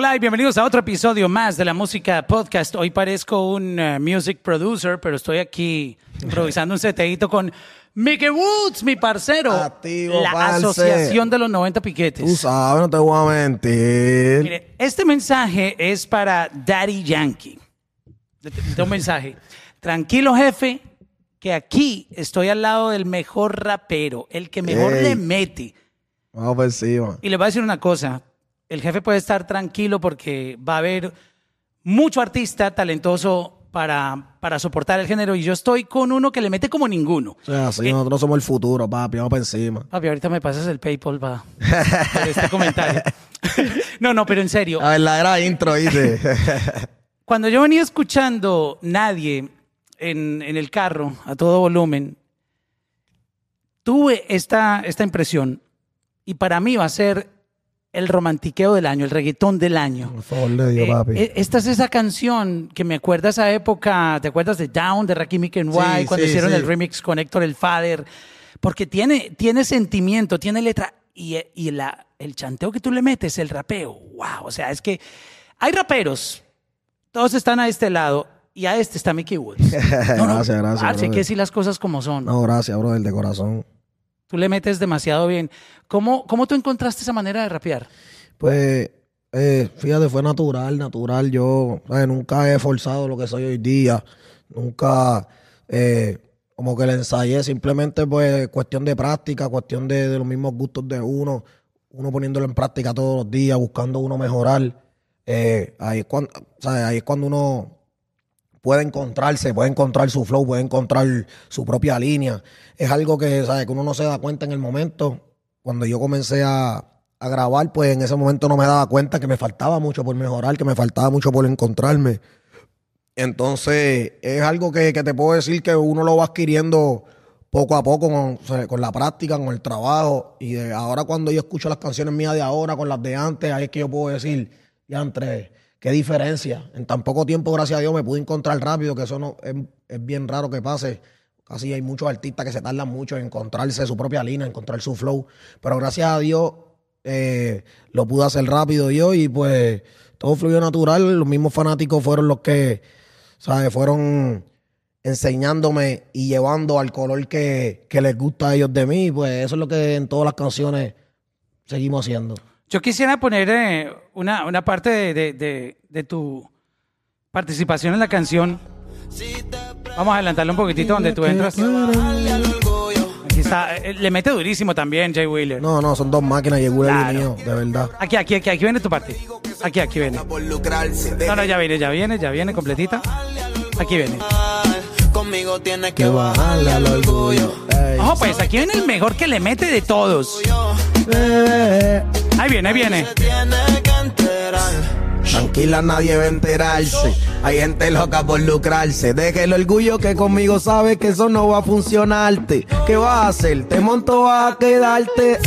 Hola y bienvenidos a otro episodio más de la música podcast. Hoy parezco un eh, music producer, pero estoy aquí improvisando un seteíto con Mickey Woods, mi parcero. Activo, la parce. Asociación de los 90 Piquetes. Tú sabes, no te voy a mentir. Mire, este mensaje es para Daddy Yankee. Un mensaje. Tranquilo, jefe, que aquí estoy al lado del mejor rapero, el que mejor Ey. le mete. Vamos por encima. Y le voy a decir una cosa. El jefe puede estar tranquilo porque va a haber mucho artista talentoso para, para soportar el género y yo estoy con uno que le mete como ninguno. O sea, sí, nosotros somos el futuro, papi. Vamos por encima. Papi, ahorita me pasas el PayPal para este comentario. no, no, pero en serio. La verdadera intro, dice. Cuando yo venía escuchando Nadie en, en el carro a todo volumen, tuve esta, esta impresión y para mí va a ser el romantiqueo del año, el reggaetón del año. Por favor de Dios, Eh, papi. eh, esta es esa canción que me acuerda a esa época, ¿te acuerdas de Down, de Rakim y Ken Sí, cuando sí, hicieron sí. el remix con Héctor el Father? Porque tiene, tiene sentimiento, tiene letra y, y la, el chanteo que tú le metes, el rapeo, wow, o sea, es que hay raperos, todos están a este lado y a este está Mickey Woods. No, no, Gracias, gracias, parce, hay que decir las cosas como son. No, gracias, brother, de corazón. Tú le metes demasiado bien. ¿Cómo, ¿Cómo tú encontraste esa manera de rapear? Pues, eh, fíjate, fue natural, natural. Yo ¿sabes? nunca he forzado lo que soy hoy día. Nunca eh, como que le ensayé. Simplemente, pues, cuestión de práctica, cuestión de, los mismos gustos de uno. Uno poniéndolo en práctica todos los días, buscando uno mejorar. Eh, ahí, es cuando, ¿sabes? ahí es cuando uno puede encontrarse, puede encontrar su flow, puede encontrar su propia línea. Es algo que, ¿sabes? que uno no se da cuenta en el momento. Cuando yo comencé a, a grabar, pues en ese momento no me daba cuenta que me faltaba mucho por mejorar, que me faltaba mucho por encontrarme. Entonces, es algo que, que te puedo decir que uno lo va adquiriendo poco a poco con, con la práctica, con el trabajo. Y de ahora cuando yo escucho las canciones mías de ahora con las de antes, ahí es que yo puedo decir, ya entre, qué diferencia. En tan poco tiempo, gracias a Dios, me pude encontrar rápido, que eso no es, es bien raro que pase. Casi hay muchos artistas que se tardan mucho en encontrarse su propia línea, encontrar su flow. Pero gracias a Dios eh, lo pude hacer rápido yo y pues todo fluyó natural. Los mismos fanáticos fueron los que, ¿sabes? Fueron enseñándome y llevando al color que, que les gusta a ellos de mí. Pues eso es lo que en todas las canciones seguimos haciendo. Yo quisiera poner eh, una, una parte de, de- de- de tu participación en la canción. Vamos a adelantarle un poquitito donde tú entras. Aquí está. eh, Le mete durísimo también Jay Wheeler. No, no, son dos máquinas y el Claro. mío, de verdad. Aquí, aquí, aquí, aquí viene tu parte. Aquí, aquí viene. No, no, ya viene, ya viene, ya viene completita. Aquí viene. Conmigo tienes que bajarle al orgullo. Ojo, pues aquí viene el mejor que le mete de todos. Ahí viene, ahí viene. Tranquila, nadie va a enterarse. Hay gente loca por lucrarse. Deja el orgullo que conmigo sabe que eso no va a funcionarte. ¿Qué vas a hacer? Te monto a quedarte.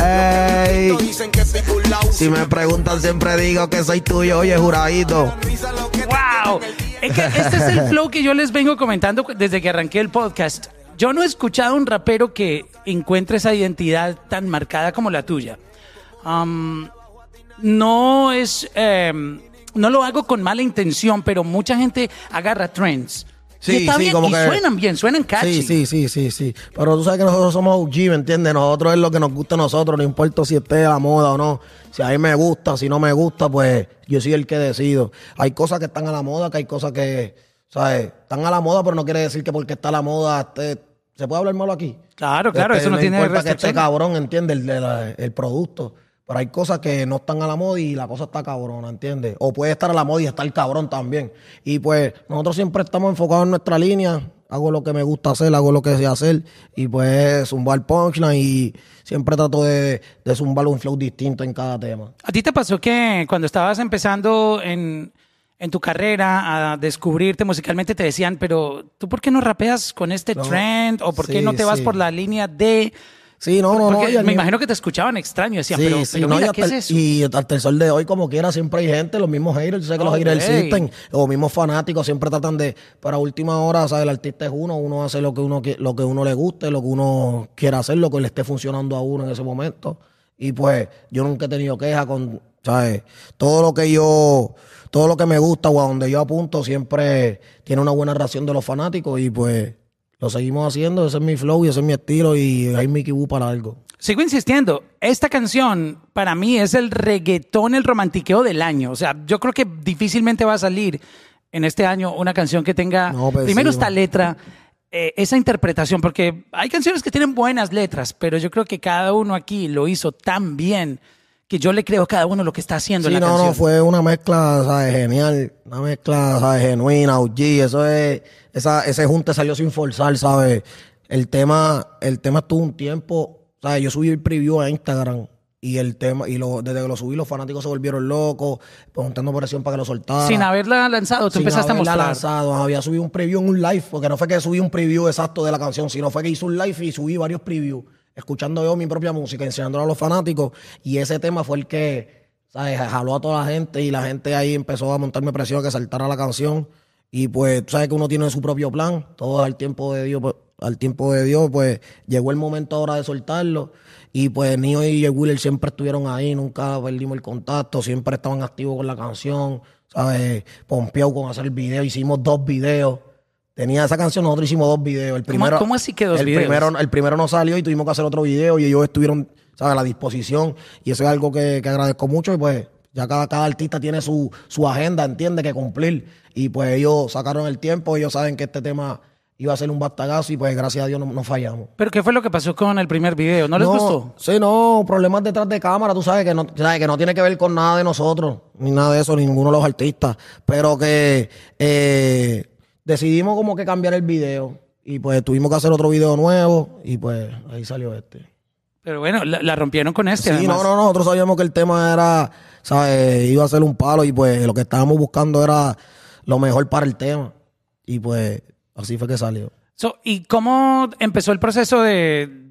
Si me preguntan, siempre digo que soy tuyo, oye, juradito. ¡Wow! Es que este es el flow que yo les vengo comentando desde que arranqué el podcast. Yo no he escuchado un rapero que encuentre esa identidad tan marcada como la tuya. No es. em, no lo hago con mala intención, pero mucha gente agarra trends. Sí, está sí, bien, como y que- suenan bien, suenan catchy. Sí, sí, sí, sí, sí. Pero tú sabes que nosotros somos OG, ¿me entiendes? Nosotros es lo que nos gusta a nosotros, no importa si esté a la moda o no. Si a mí me gusta, si no me gusta, pues yo soy el que decido. Hay cosas que están a la moda, que hay cosas que, ¿sabes? Están a la moda, pero no quiere decir que porque está a la moda, esté- ¿se puede hablar malo aquí? Claro, claro, Este, eso no tiene importa que esté cabrón, ¿entiendes? El, de la- el producto. Pero hay cosas que no están a la moda y la cosa está cabrona, ¿entiendes? O puede estar a la moda y estar cabrón también. Y pues nosotros siempre estamos enfocados en nuestra línea. Hago lo que me gusta hacer, hago lo que sé hacer. Y pues zumbar punchline y siempre trato de, de zumbar un flow distinto en cada tema. ¿A ti te pasó que cuando estabas empezando en, en tu carrera a descubrirte musicalmente te decían, pero tú por qué no rapeas con este No. trend o por qué Sí, no te vas sí. por la línea de... Sí, no, no, no. Porque me imagino que te escuchaban extraño, decían, Sí, pero, sí, pero no, mira, y, ¿qué hasta, es eso? y hasta el sol de hoy, como quiera, siempre hay gente, los mismos haters, yo sé que los haters existen, o mismos fanáticos siempre tratan de, para última hora, ¿sabes? El artista es uno, uno hace lo que uno lo que uno le guste, lo que uno quiera hacer, lo que le esté funcionando a uno en ese momento. Y pues, yo nunca he tenido queja con, ¿sabes? Todo lo que yo, todo lo que me gusta o a donde yo apunto siempre tiene una buena reacción de los fanáticos y pues lo seguimos haciendo. Ese es mi flow y ese es mi estilo y hay Mickey Wu para algo. Sigo insistiendo, esta canción para mí es el reggaetón, el romantiqueo del año. O sea, yo creo que difícilmente va a salir en este año una canción que tenga No, pues primero sí, esta man. letra, eh, esa interpretación, porque hay canciones que tienen buenas letras, pero yo creo que cada uno aquí lo hizo tan bien que yo le creo a cada uno lo que está haciendo Sí, en la no, canción. no, fue una mezcla, ¿sabes? Genial. Una mezcla, ¿sabes? Genuina, OG. Eso es, esa, ese junte salió sin forzar, ¿sabes? El tema, el tema estuvo un tiempo, ¿sabes? Yo subí el preview a Instagram y el tema, y lo, desde que lo subí los fanáticos se volvieron locos, preguntando presión para que lo soltara. Sin haberla lanzado, tú Sin empezaste a haberla mostrar. lanzado, había subido un preview en un live, porque no fue que subí un preview exacto de la canción, sino fue que hice un live y subí varios previews, escuchando yo mi propia música, enseñándolo a los fanáticos, y ese tema fue el que, ¿sabes? Jaló a toda la gente y la gente ahí empezó a montarme presión a que saltara la canción. Y pues, tú sabes que uno tiene su propio plan, todo al tiempo de Dios, pues, al tiempo de Dios, pues llegó el momento ahora de soltarlo. Y pues Nio y Wheeler siempre estuvieron ahí, nunca perdimos el contacto, siempre estaban activos con la canción, ¿sabes? Pompeado con hacer video, hicimos dos videos. Tenía esa canción, nosotros hicimos dos videos. El ¿Cómo- primero, cómo así que dos el videos? Primero, el primero no salió y tuvimos que hacer otro video y ellos estuvieron, ¿sabes? A la disposición. Y eso es algo que, que agradezco mucho y pues ya cada, cada artista tiene su, su agenda, entiende, que cumplir. Y pues ellos sacaron el tiempo, ellos saben que este tema iba a ser un bastagazo y pues gracias a Dios no, no fallamos. Pero ¿qué fue lo que pasó con el primer video? ¿No les gustó? Sí, no, problemas detrás de cámara, tú sabes que no, sabes que no tiene que ver con nada de nosotros, ni nada de eso, ni ninguno de los artistas, pero que eh, decidimos como que cambiar el video y pues tuvimos que hacer otro video nuevo y pues ahí salió este. Pero bueno, la, la rompieron con este. Sí, además. no, no, nosotros sabíamos que el tema era, ¿sabes? Iba a ser un palo y pues lo que estábamos buscando era lo mejor para el tema y pues así fue que salió. So, ¿Y cómo empezó el proceso de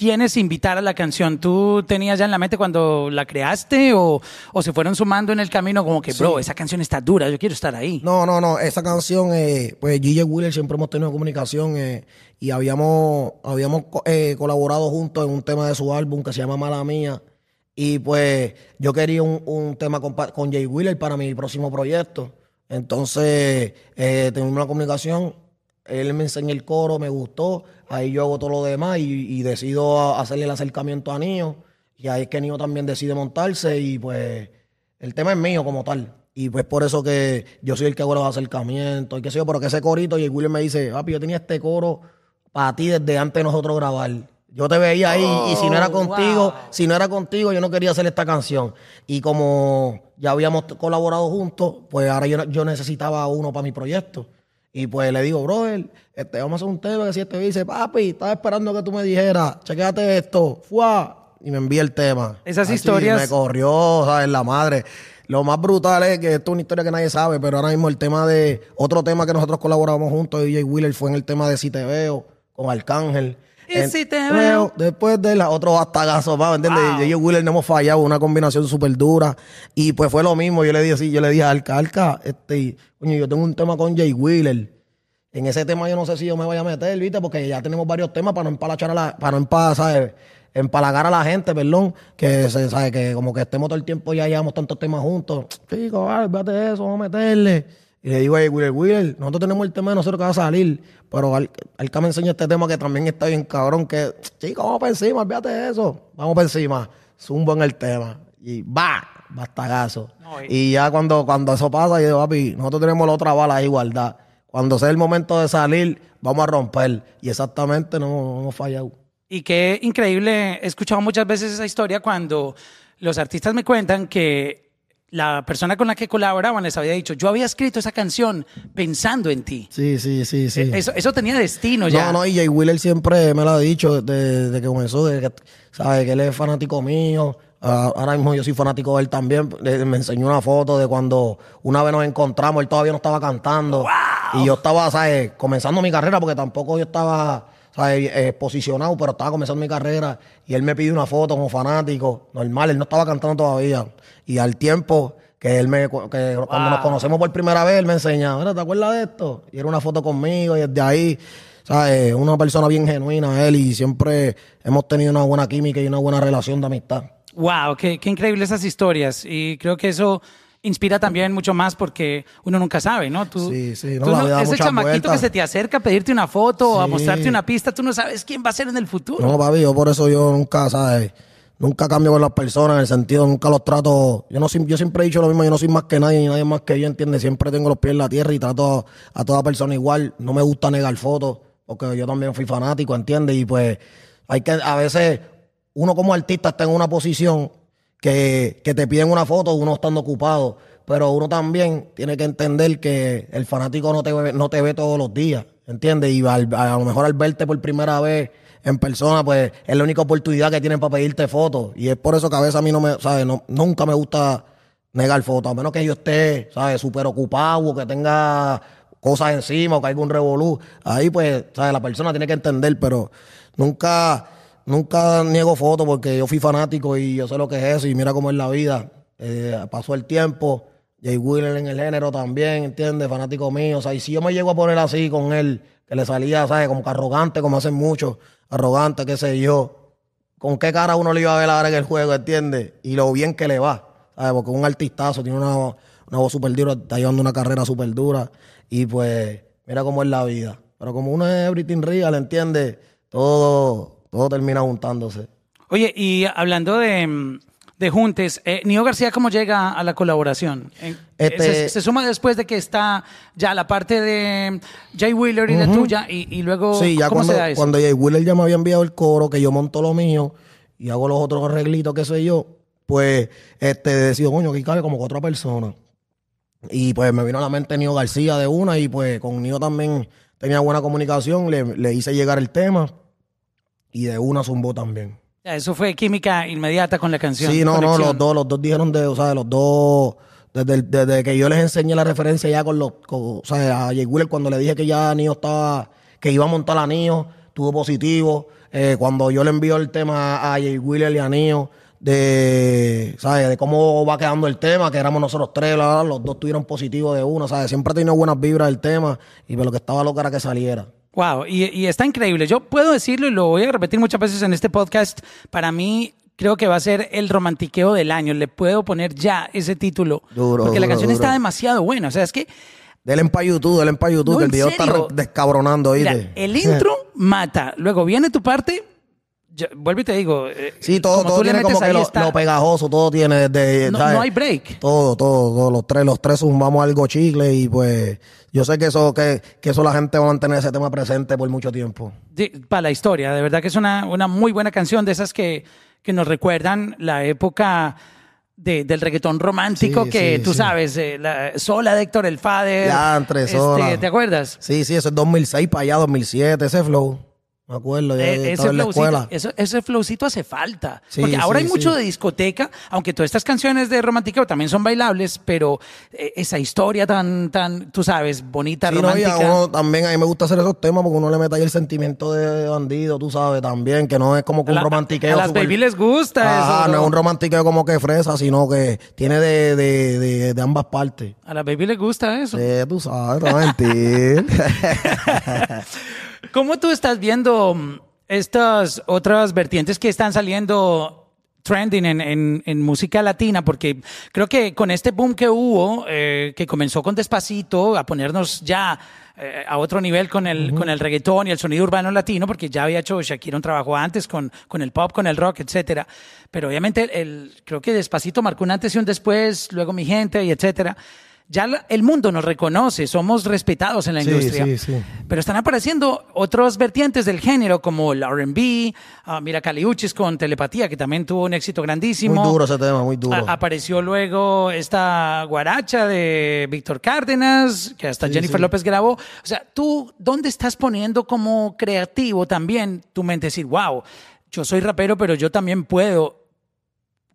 quiénes invitar a la canción? ¿Tú tenías ya en la mente cuando la creaste o, o se fueron sumando en el camino como que, bro, esa canción está dura, yo quiero estar ahí? No, no, no. Esa canción, eh, pues Gigi Wheeler siempre hemos tenido comunicación eh, y habíamos, habíamos eh, colaborado juntos en un tema de su álbum que se llama Mala Mía. Y pues yo quería un, un tema con, con Jay Wheeler para mi próximo proyecto. Entonces, eh, tuvimos una comunicación. Él me enseñó el coro, me gustó. Ahí yo hago todo lo demás y, y decido hacerle el acercamiento a Nio. Y ahí es que Nio también decide montarse y pues el tema es mío como tal. Y pues por eso que yo soy el que hago los acercamientos y qué sé yo, pero que ese corito y el William me dice, papi, yo tenía este coro para ti desde antes de nosotros grabar. Yo te veía ahí y si no era Oh, contigo, wow. si no era contigo, yo no quería hacer esta canción. Y como ya habíamos colaborado juntos, pues ahora yo, yo necesitaba uno para mi proyecto. Y pues le digo, brother, este, vamos a hacer un tema que si este dice, papi, estaba esperando que tú me dijeras, chequéate esto, fuá, y me envía el tema. Esas Así, historias- Me corrió, ¿sabes? La madre. Lo más brutal es que esto es una historia que nadie sabe, pero ahora mismo el tema de. Otro tema que nosotros colaboramos juntos, DJ Wheeler, fue en el tema de Si Te Veo, con Arcángel. Y si te veo. Después de la otro bastagazo ¿me entiendes? Wow. DJ Wheeler no hemos fallado, una combinación súper dura. Y pues fue lo mismo. Yo le dije así, yo le dije a Arca, Arca, este, coño, yo tengo un tema con Jay Wheeler. En ese tema yo no sé si yo me voy a meter, ¿viste? Porque ya tenemos varios temas para no empalachar a la, para no empa- ¿sabes? empalagar a la gente, perdón, que se sabe que como que estemos todo el tiempo ya llevamos tantos temas juntos. Chico, vale, de eso, vamos a meterle. Y le digo, hey, Wheeler, Wheeler, nosotros tenemos el tema de nosotros que va a salir, pero Al- Alca me enseña este tema que también está bien cabrón, que, chico, vamos para encima, de eso, vamos para encima, zumbo en el tema. Y va, bastagazo. No, y- y ya cuando, cuando eso pasa, yo digo, papi, nosotros tenemos la otra bala de igualdad. Cuando sea el momento de salir, vamos a romper. Y exactamente no, no hemos fallado. Y qué increíble, he escuchado muchas veces esa historia cuando los artistas me cuentan que la persona con la que colaboraban les había dicho, yo había escrito esa canción pensando en ti. Sí, sí, sí, sí. Eso, eso tenía destino ya. No, no, y Jay Wheeler siempre me lo ha dicho desde, desde que comenzó, de que, sabe que él es fanático mío. Ah, ahora mismo yo soy fanático de él también. Me enseñó una foto de cuando una vez nos encontramos, él todavía no estaba cantando. Y yo estaba, ¿sabes? Comenzando mi carrera porque tampoco yo estaba, ¿sabes? Eh, posicionado, pero estaba comenzando mi carrera. Y él me pidió una foto como fanático. Normal, él no estaba cantando todavía. Y al tiempo que él me, que cuando nos conocemos por primera vez, él me enseña, "Mira, ¿te acuerdas de esto? Y era una foto conmigo y desde ahí, ¿sabes? Una persona bien genuina él y siempre hemos tenido una buena química y una buena relación de amistad. Wow, qué, qué increíble esas historias. Y creo que eso inspira también mucho más porque uno nunca sabe, ¿no? Tú, Sí, sí, no, tú da ese chamaquito que se te acerca a pedirte una foto o a mostrarte una pista, tú no sabes quién va a ser en el futuro. No, papi, yo por eso yo nunca, ¿sabes? Nunca cambio con las personas en el sentido, nunca los trato. Yo no yo siempre he dicho lo mismo, yo no soy más que nadie, ni nadie más que yo, ¿entiendes? Siempre tengo los pies en la tierra y trato a, a toda persona igual. No me gusta negar fotos, porque yo también fui fanático, ¿entiendes? Y pues hay que, a veces, uno como artista está en una posición que, que te piden una foto, uno estando ocupado. Pero uno también tiene que entender que el fanático no te ve, no te ve todos los días, ¿entiendes? Y a, lo mejor al verte por primera vez en persona, pues es la única oportunidad que tienen para pedirte fotos. Y es por eso que a veces a mí no me, ¿sabes? No, nunca me gusta negar fotos, a menos que yo esté, ¿sabes? Súper ocupado o que tenga cosas encima o que haya un revolú. Ahí, pues, ¿sabes? La persona tiene que entender, pero nunca, nunca niego fotos porque yo fui fanático y yo sé lo que es eso y mira cómo es la vida. Eh, pasó el tiempo. Jay Wheeler en el género también, ¿entiendes? Fanático mío. O sea, y si yo me llego a poner así con él, que le salía, ¿sabes? Como que arrogante, como hacen muchos, arrogante, qué sé yo. ¿Con qué cara uno le iba a ver en el juego, ¿entiendes? Y lo bien que le va, ¿sabes? Porque un artistazo, tiene una, una voz súper dura, está llevando una carrera súper dura. Y pues, mira cómo es la vida. Pero como uno es everything real, ¿entiendes? Todo, todo termina juntándose. Oye, y hablando de, de juntes, eh, Nio García, ¿cómo llega a la colaboración? Eh, Este- se, se suma después de que está ya la parte de Jay Wheeler y de tuya, y, y luego, Sí, ya ¿cómo cuando, se da eso? cuando Jay Wheeler ya me había enviado el coro, que yo monto lo mío y hago los otros arreglitos, qué sé yo, pues este decido, coño, que cabe como que otra persona. Y pues me vino a la mente Nio García de una y pues con Nio también tenía buena comunicación, le, le hice llegar el tema y de una zumbó también. Eso fue química inmediata con la canción. Sí, no, no, los dos, los dos dijeron de, o sea, los dos, desde, desde que yo les enseñé la referencia ya con los, con- o sea, a Jay Wheeler cuando le dije que ya Nio estaba, que iba a montar a Nio, tuvo positivo. Eh, cuando yo le envío el tema a Jay Wheeler y a Nio, de, ¿sabes? De cómo va quedando el tema, que éramos nosotros tres, bla, bla, los dos tuvieron positivo de uno, ¿sabes? Siempre ha tenido buenas vibras el tema y pues lo que estaba loco era que saliera. Wow, y, y está increíble. Yo puedo decirlo y lo voy a repetir muchas veces en este podcast. Para mí, creo que va a ser el romantiqueo del año. Le puedo poner ya ese título. Duro, porque la duro, canción duro. está demasiado buena. O sea, es que Denle para YouTube, denle para YouTube, No, que el video está serio. re- descabronando, mira, ¿oíste? el intro mata. Luego viene tu parte. Yo- vuelvo y te digo. eh, Sí, todo, como todo tiene metes como que lo, está- lo pegajoso, todo tiene desde. No, hay break. Todo, todo, todo, los tres, los tres sumamos algo chicle y pues yo sé que eso, que, que eso la gente va a mantener ese tema presente por mucho tiempo. para la historia. De verdad que es una, una muy buena canción de esas que, que nos recuerdan la época de- del reggaetón romántico Sí, que sí, tú sí. sabes, eh, la, Sola de Héctor el Fader. Ya, entre este. ¿Te acuerdas? Sí, sí, eso es 2006 para allá, 2007, ese flow. Me acuerdo, yo Eh, estaba en la flowcito, escuela. eso- ese flowcito hace falta. Sí, porque ahora sí, hay mucho sí. de discoteca, aunque todas estas canciones de romantiqueo también son bailables, pero eh, esa historia tan, tan, tú sabes, bonita, Sí, no, y a romántica. uno también, a mí me gusta hacer esos temas porque uno le mete ahí el sentimiento de bandido, tú sabes, también, que no es como que un la- romantiqueo. a las súper- baby les gusta Ajá, eso. no bro. es un romantiqueo como que fresa, sino que tiene de, de, de, de ambas partes. A las baby les gusta eso. Sí, tú sabes, no mentir. ¿Cómo tú estás viendo mm, estas otras vertientes que están saliendo trending en, en- en música latina? Porque creo que con este boom que hubo, eh, que comenzó con Despacito, a ponernos ya eh, a otro nivel con el, con el reggaetón y el sonido urbano latino, porque ya había hecho Shakira un trabajo antes con, con el pop, con el rock, etcétera. Pero obviamente el, creo que Despacito marcó un antes y un después, luego Mi Gente y etcétera. Ya el mundo nos reconoce, somos respetados en la Sí, industria. sí, sí. Pero están apareciendo otros vertientes del género, como el RB, ah, mira Caliuchis con Telepatía, que también tuvo un éxito grandísimo. muy duro ese tema, muy duro. A- apareció luego esta guaracha de Víctor Cárdenas, que hasta Jennifer. López grabó. O sea, tú, ¿dónde estás poniendo como creativo también tu mente? Decir, wow, yo soy rapero, pero yo también puedo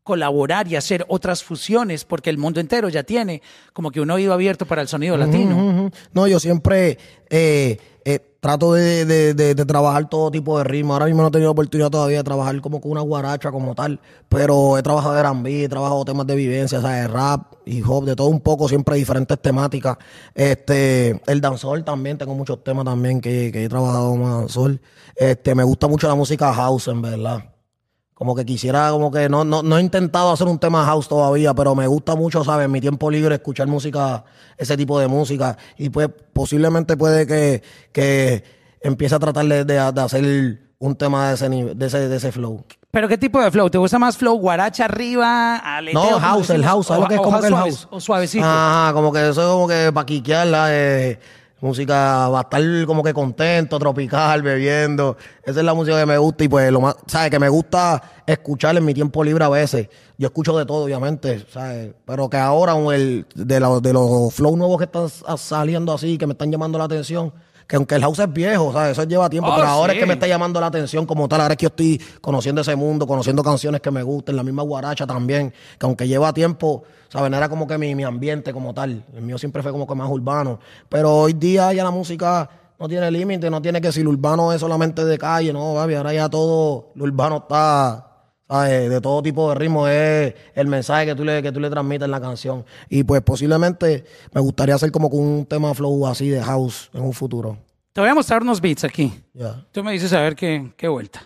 colaborar y hacer otras fusiones, porque el mundo entero ya tiene como que un oído abierto para el sonido latino. No, yo siempre eh, eh, trato de, trabajar todo tipo de ritmo. Ahora mismo no he tenido oportunidad todavía de trabajar como con una guaracha como tal, pero he trabajado de R&B, he trabajado temas de vivencia, o sea, de rap, hip hop, de todo un poco, siempre diferentes temáticas. Este, el dancehall también, tengo muchos temas también que, he trabajado más dancehall. Este, me gusta mucho la música house, en verdad. Como que quisiera, como que no, no, no he intentado hacer un tema house todavía, pero me gusta mucho, ¿sabes? En mi tiempo libre escuchar música, ese tipo de música. Y pues posiblemente puede que, que empiece a tratar de, de- de hacer un tema de ese, nivel- de ese, de ese flow. ¿Pero qué tipo de flow? ¿Te gusta más flow guaracha arriba, aleteo? No, house, el house, ¿sabes O- lo que es como que el house? O suavecito. Ajá, como que eso es como que para quiquearla, eh, música, va a estar como que contento, tropical, bebiendo. Esa es la música que me gusta y pues lo más, ¿sabes? Que me gusta escuchar en mi tiempo libre a veces. Yo escucho de todo, obviamente, ¿sabes? Pero que ahora el, de, los de los flow nuevos que están sa- saliendo así, que me están llamando la atención, que aunque el house es viejo, ¿sabes? Eso lleva tiempo, Oh, pero ahora sí. es que me está llamando la atención como tal. Ahora es que yo estoy conociendo ese mundo, conociendo canciones que me gusten, la misma guaracha también, que aunque lleva tiempo, ¿saben? Era como que mi, mi ambiente como tal. El mío siempre fue como que más urbano. Pero hoy día ya la música no tiene límite, no tiene que si lo urbano es solamente de calle, no, baby. Ahora ya todo lo urbano está. ¿Sabes? De todo tipo de ritmo es el mensaje que tú le, que tú le transmites en la canción. Y pues posiblemente me gustaría hacer como con un tema flow así de house en un futuro. Te voy a mostrar unos beats aquí. Tú me dices a ver qué, qué vuelta.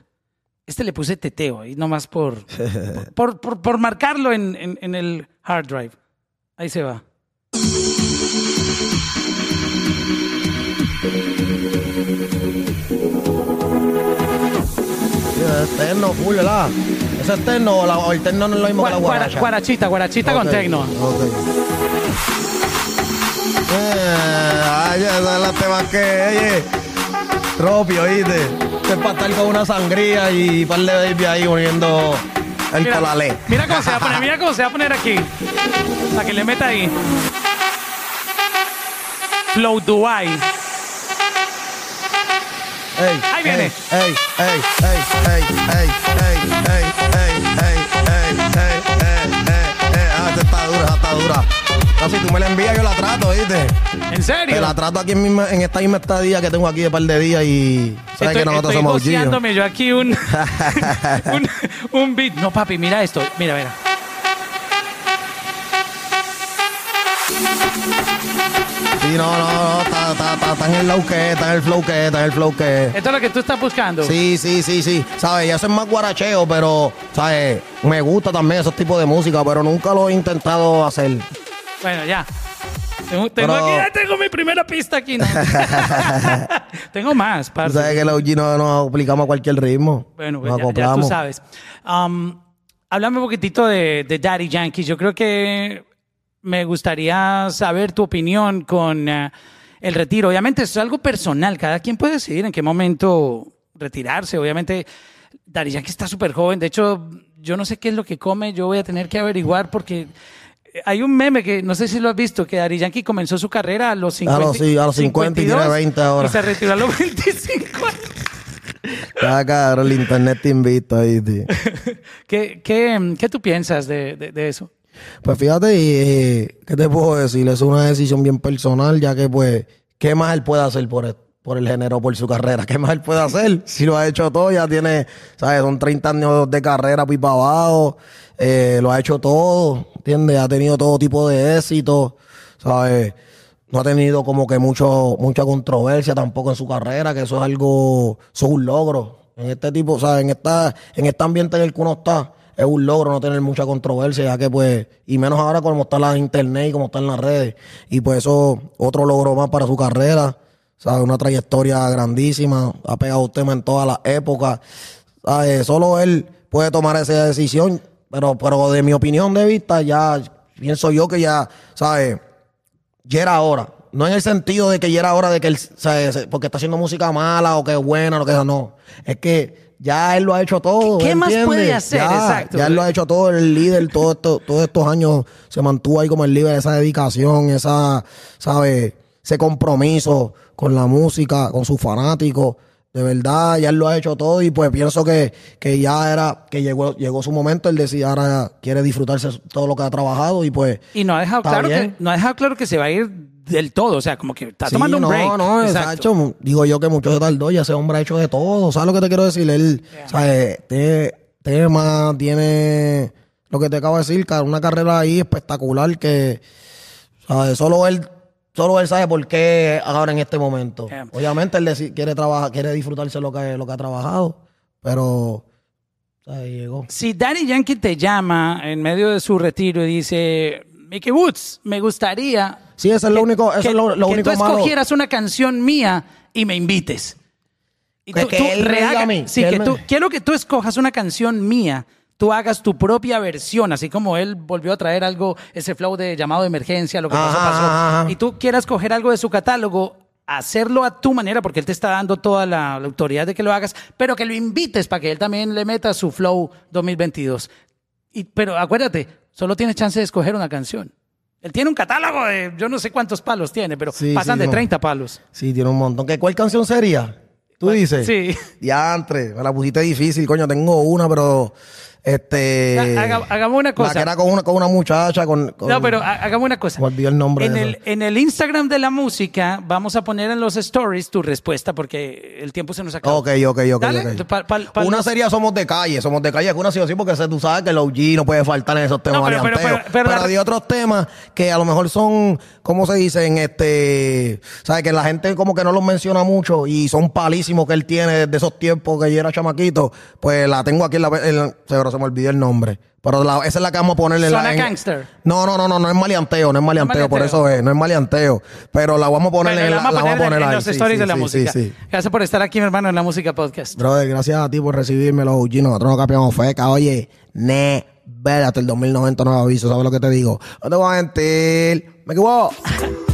Este le puse teteo ahí nomás por, por, por, por marcarlo en, en, en el hard drive. Ahí se va. Es terno, full, ¿verdad? ¿Ese es terno o, la- o el terno no es lo mismo que la Gua- guara- guaracha? guarachita, guarachita con Ok, tecno. ok. Eh, ay, son los temas que, oye, Ropi, oíste. Este es para estar con una sangría y par de baby ahí poniendo el Mira, colalé. mira cómo se va a poner, mira cómo se va a poner aquí. Para que le meta ahí. Flow Dubai. Ey, Ahí viene. Ey, ey, ey, ey, ey, ey, ey, ey, ey, ey, ey, ey, ey, ey, ey. Ah, esta está dura, está dura. No, si tú me la envías, yo la trato, ¿oíste? ¿En Te serio? la trato aquí en, misma- en esta misma estadía que tengo aquí de par de días y sabes Estoy, que nosotros estoy somos OG. goceándome yo aquí un, un, un beat. No, papi, mira esto. Mira, mira. Sí, no, no, no, está, está, está, está en el flow que, está en el flow que, está en el flow que. Esto es lo que tú estás buscando. Sí, sí, sí, sí. ¿Sabes? Ya eso es más guaracheo, pero, ¿sabes? Me gusta también esos tipos de música, pero nunca lo he intentado hacer. Bueno, ya. Tengo, tengo Pero- aquí, ya tengo mi primera pista aquí. ¿no? tengo más, Tú parce. sabes que los OG no nos aplicamos a cualquier ritmo. Bueno, pues ya, ya tú sabes. Um, háblame un poquitito de, de Daddy Yankee. Yo creo que me gustaría saber tu opinión con eh, el retiro. Obviamente es algo personal. Cada quien puede decidir en qué momento retirarse. Obviamente Daddy Yankee está súper joven. De hecho, yo no sé qué es lo que come. Yo voy a tener que averiguar porque... Hay un meme que no sé si lo has visto, que Daddy Yankee comenzó su carrera a los 50. los- sí, a los 50 y tiene 52, 20 ahora. Y se retiró a los 25. Ya, cabrón, el internet te invita ahí, tío. ¿Qué, qué, qué tú piensas de, de- de eso? Pues fíjate, y, eh, ¿qué te puedo decir? Es una decisión bien personal, ya que, pues, ¿qué más él puede hacer por, el- por el género, por su carrera? ¿Qué más él puede hacer? Si lo ha hecho todo, ya tiene, ¿sabes? Son 30 años de carrera, para abajo, eh, lo ha hecho todo, ¿entiendes? Ha tenido todo tipo de éxito, ¿sabes? No ha tenido como que mucho, mucha controversia tampoco en su carrera, que eso es algo, eso es un logro. En este tipo, ¿sabes? En esta, en este ambiente en el que uno está, es un logro no tener mucha controversia, ya que pues, y menos ahora como está la internet y como está en las redes. Y pues eso, otro logro más para su carrera, ¿sabes? Una trayectoria grandísima, ha pegado tema en todas las épocas. ¿sabes? Solo él puede tomar esa decisión, pero, pero de mi opinión de vista, ya pienso yo que ya, ¿sabes? ya era hora. No en el sentido de que ya era hora de que él, ¿sabes? porque está haciendo música mala o que es buena, lo que sea, no. Es que ya él lo ha hecho todo. ¿Qué más puede hacer? Ya, Exacto. Ya él lo ha hecho todo, el líder, todo esto, todos estos años se mantuvo ahí como el líder, esa dedicación, esa, ¿sabes? Ese compromiso con la música, con sus fanáticos. De verdad, ya él lo ha hecho todo y pues pienso que, que ya era, que llegó, llegó su momento, él decía, ahora quiere disfrutarse todo lo que ha trabajado y pues... Y no ha dejado claro que no ha dejado claro que se va a ir del todo, o sea, como que está Sí, tomando un no, break. No, exacto. Digo yo que mucho se tardó y ese hombre ha hecho de todo. ¿Sabes lo que te quiero decir? Él, ¿sabes? Tiene tema, tiene lo que te acabo de decir, una carrera ahí espectacular que, ¿sabes? Solo él, solo él sabe por qué ahora en este momento. Yeah. Obviamente él quiere trabajar, quiere disfrutarse lo que, lo que ha trabajado, pero, O sea, llegó. Si Daddy Yankee te llama en medio de su retiro y dice, Mickey Woods, me gustaría Sí, eso es lo único, eso que, es lo, lo que único tú malo. escogieras una canción mía y me invites. Y Que- que él me diga a mí, sí, que que él tú, me- quiero que tú escojas una canción mía, tú hagas tu propia versión, así como él volvió a traer algo, ese flow de llamado de emergencia, lo que pasó, Ajá, pasó. ajá. Y tú quieras coger algo de su catálogo, hacerlo a tu manera, porque él te está dando toda la, la autoridad de que lo hagas, pero que lo invites para que él también le meta su flow 2022. Y, pero acuérdate, solo tienes chance de escoger una canción. Él tiene un catálogo de yo no sé cuántos palos tiene, pero Sí, pasan sí, de no. 30 palos. Sí, tiene un montón. ¿Qué, ¿Cuál canción sería? ¿Tú dices? Sí. Diantre, me la pusiste difícil, coño. Tengo una, pero. Este. Ha- haga- hagamos una cosa. La que era con una, con una muchacha, con. con- No, pero ha- hagamos una cosa. El nombre En de el, en el Instagram de la música vamos a poner en los stories tu respuesta porque el tiempo se nos acaba. Ok, ok, ok. Dale, ok. pa- pa- pa- una los- sería Somos de Calle. Somos de Calle es una sí o sí porque tú sabes que el OG no puede faltar en esos temas No, pero- pero- pero- pero Pero, la- hay otros temas que a lo mejor son, ¿cómo se dicen? Este, ¿sabes? Que la gente como que no los menciona mucho y son palísimos que él tiene desde esos tiempos que yo era chamaquito. Pues la tengo aquí en la... en- pero se me olvidó el nombre. Pero la- esa es la que vamos a ponerle en la... En- Gangster. No, no, no, no, no es maleanteo, no es maleanteo, por eso es, no es maleanteo. Pero la vamos a poner Bueno, en la la, vamos a poner, en- en ahí. los Sí, stories sí, de la sí, música. Gracias por estar aquí, mi hermano, en la música podcast. Brother, gracias a ti por recibirme, los OG. Nosotros no capiamos feca. Oye, ne, ver hasta el 2090 no aviso. ¿Sabes lo que te digo? No te voy a mentir. Me equivoco.